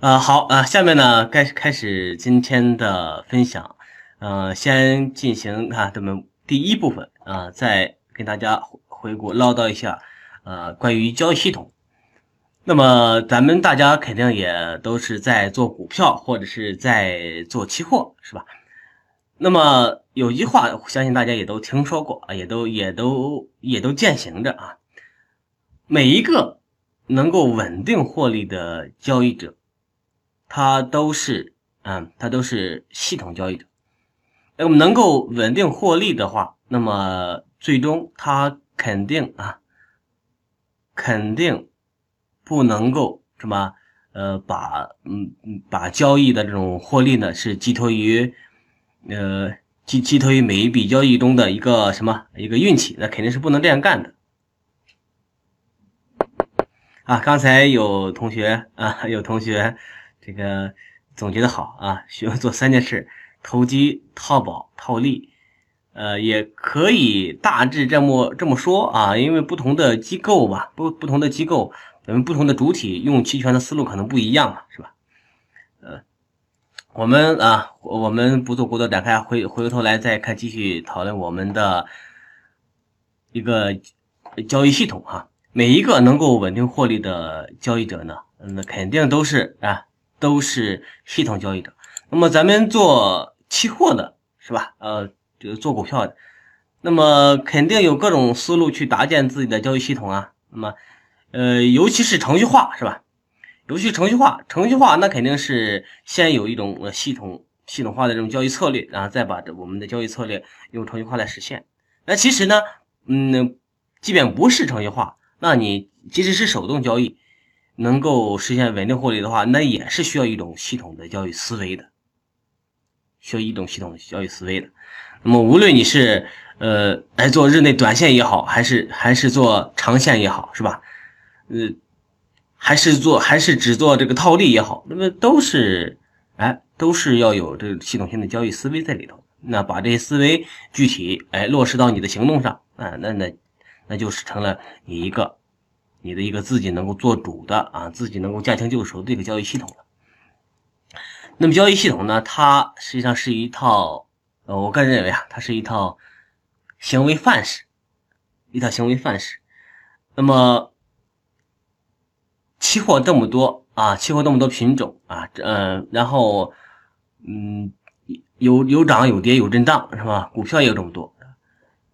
呃，好啊、下面呢，该开始今天的分享。呃，先进行啊，咱们第一部分啊、再跟大家回顾唠叨一下，呃，关于交易系统。那么咱们大家肯定也都是在做股票或者是在做期货，是吧？那么有句话，相信大家也都听说过啊，也都也都也都践行着啊。每一个能够稳定获利的交易者，他都是嗯，他都是系统交易者。那么能够稳定获利的话，那么最终他肯定啊，肯定不能够什么呃，把嗯嗯把交易的这种获利呢是寄托于呃寄寄托于每一笔交易中的一个什么一个运气，那肯定是不能这样干的。啊，刚才有同学啊，有同学这个总结的好啊，学会做三件事：投机、套保、套利。呃，也可以大致这么这么说啊，因为不同的机构吧，不不同的机构，咱们不同的主体用期权的思路可能不一样嘛，是吧？呃，我们啊，我们不做过多展开，回回过头来再看，继续讨论我们的一个交易系统哈、每一个能够稳定获利的交易者呢，那肯定都是啊，都是系统交易者。那么咱们做期货的是吧？呃，就是做股票的，那么肯定有各种思路去搭建自己的交易系统啊。那么，呃，尤其是程序化是吧？尤其程序化，程序化那肯定是先有一种呃系统系统化的这种交易策略，然后再把这我们的交易策略用程序化来实现。那其实呢，嗯，即便不是程序化，那你即使是手动交易，能够实现稳定获利的话，那也是需要一种系统的交易思维的，需要一种系统的交易思维的。那么无论你是呃来做日内短线也好，还是还是做长线也好，是吧？呃，还是做还是只做这个套利也好，那么都是哎都是要有这个系统性的交易思维在里头。那把这些思维具体哎落实到你的行动上啊，那那那就是成了你一个你的一个自己能够做主的啊，自己能够驾轻就熟的一个交易系统了。那么交易系统呢，它实际上是一套呃，我个人认为啊，它是一套行为范式，一套行为范式。那么期货这么多啊，期货这么多品种啊，这嗯、然后嗯，有有涨有跌有震荡是吧？股票也有这么多，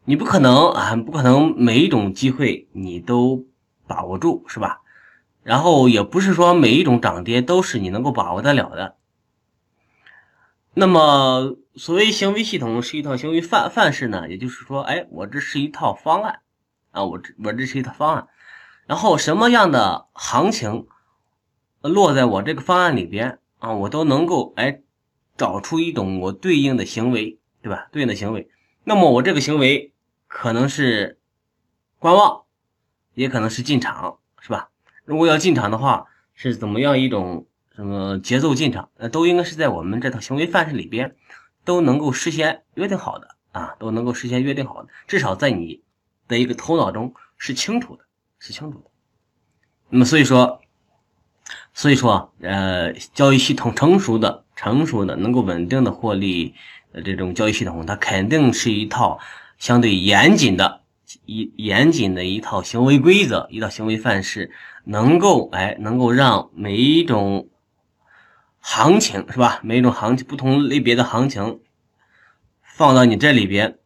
你不可能啊，不可能每一种机会你都把握住是吧？然后也不是说每一种涨跌都是你能够把握得了的。那么，所谓行为系统是一套行为范范式呢，也就是说，哎，我这是一套方案啊，我这我这是一套方案，然后什么样的行情落在我这个方案里边啊，我都能够哎找出一种我对应的行为，对吧？对应的行为，那么我这个行为可能是观望，也可能是进场，是吧？如果要进场的话，是怎么样一种？什么节奏进场，呃，都应该是在我们这套行为范式里边都能够事先约定好的啊，都能够事先约定好的，至少在你的一个头脑中是清楚的，是清楚的。那么所以说，所以说，呃，交易系统成熟的、成熟的、能够稳定的获利的这种交易系统，它肯定是一套相对严谨的、一严谨的一套行为规则、一套行为范式，能够哎，能够让每一种行情是吧？每一种行情，不同类别的行情放到你这里边，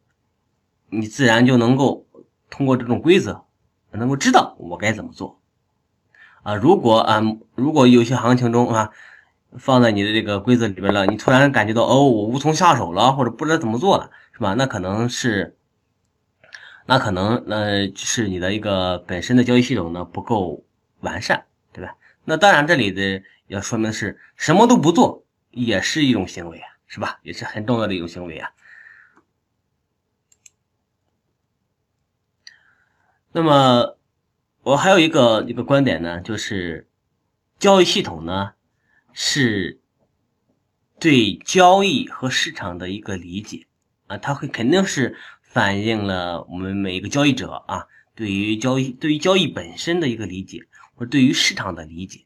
你自然就能够通过这种规则，能够知道我该怎么做啊。如果啊，如果有些行情中啊，放在你的这个规则里边了，你突然感觉到哦，我无从下手了，或者不知道怎么做了，是吧？那可能是，那可能那是你的一个本身的交易系统呢不够完善，对吧？那当然这里的。要说明是什么都不做也是一种行为啊，是吧？也是很重要的一种行为啊。那么我还有一个一个观点呢，就是交易系统呢是对交易和市场的一个理解啊，它会肯定是反映了我们每一个交易者啊对于交易对于交易本身的一个理解，或者对于市场的理解。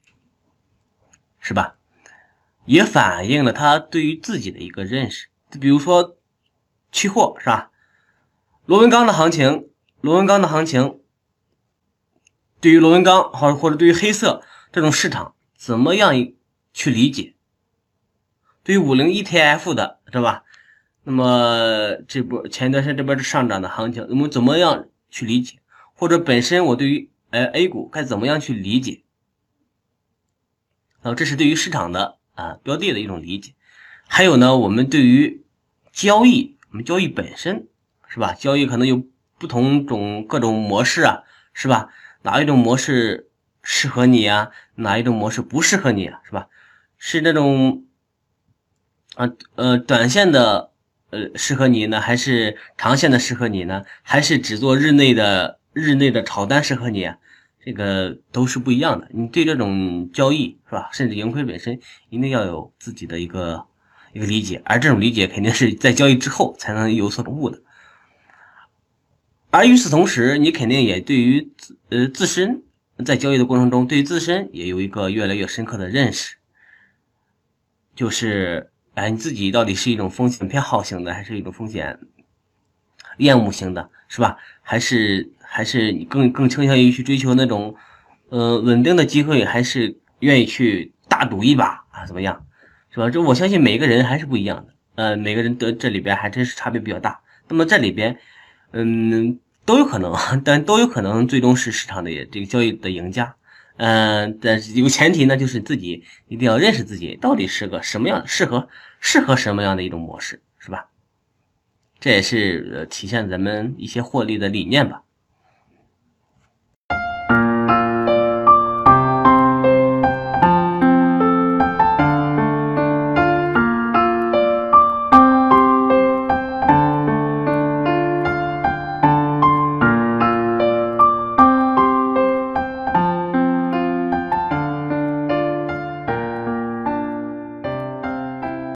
是吧？也反映了他对于自己的一个认识。就比如说期货是吧？螺纹钢的行情，螺纹钢的行情，对于螺纹钢或或者对于黑色这种市场怎么样去理解？对于五零 ETF 的是吧？那么这波前段时间这边是上涨的行情，我们怎么样去理解？或者本身我对于呃 A 股该怎么样去理解？然后，这是对于市场的啊标的的一种理解。还有呢，我们对于交易，我们交易本身是吧？交易可能有不同种各种模式啊，是吧？哪一种模式适合你啊？哪一种模式不适合你啊？是吧？是那种啊呃短线的呃适合你呢，还是长线的适合你呢？还是只做日内的日内的炒单适合你？这个都是不一样的。你对这种交易是吧，甚至盈亏本身，一定要有自己的一个一个理解，而这种理解肯定是在交易之后才能有所悟的。而与此同时，你肯定也对于自呃自身在交易的过程中，对于自身也有一个越来越深刻的认识，就是哎，你自己到底是一种风险偏好型的，还是一种风险厌恶型的，是吧？还是？还是你更更倾向于去追求那种，呃，稳定的机会，还是愿意去大赌一把啊？怎么样，是吧？这我相信每个人还是不一样的，呃，每个人的这里边还真是差别比较大。那么这里边，嗯，都有可能，但都有可能最终是市场的这个交易的赢家。嗯，但是有前提呢，就是自己一定要认识自己到底是个什么样适合适合什么样的一种模式，是吧？这也是体现咱们一些获利的理念吧。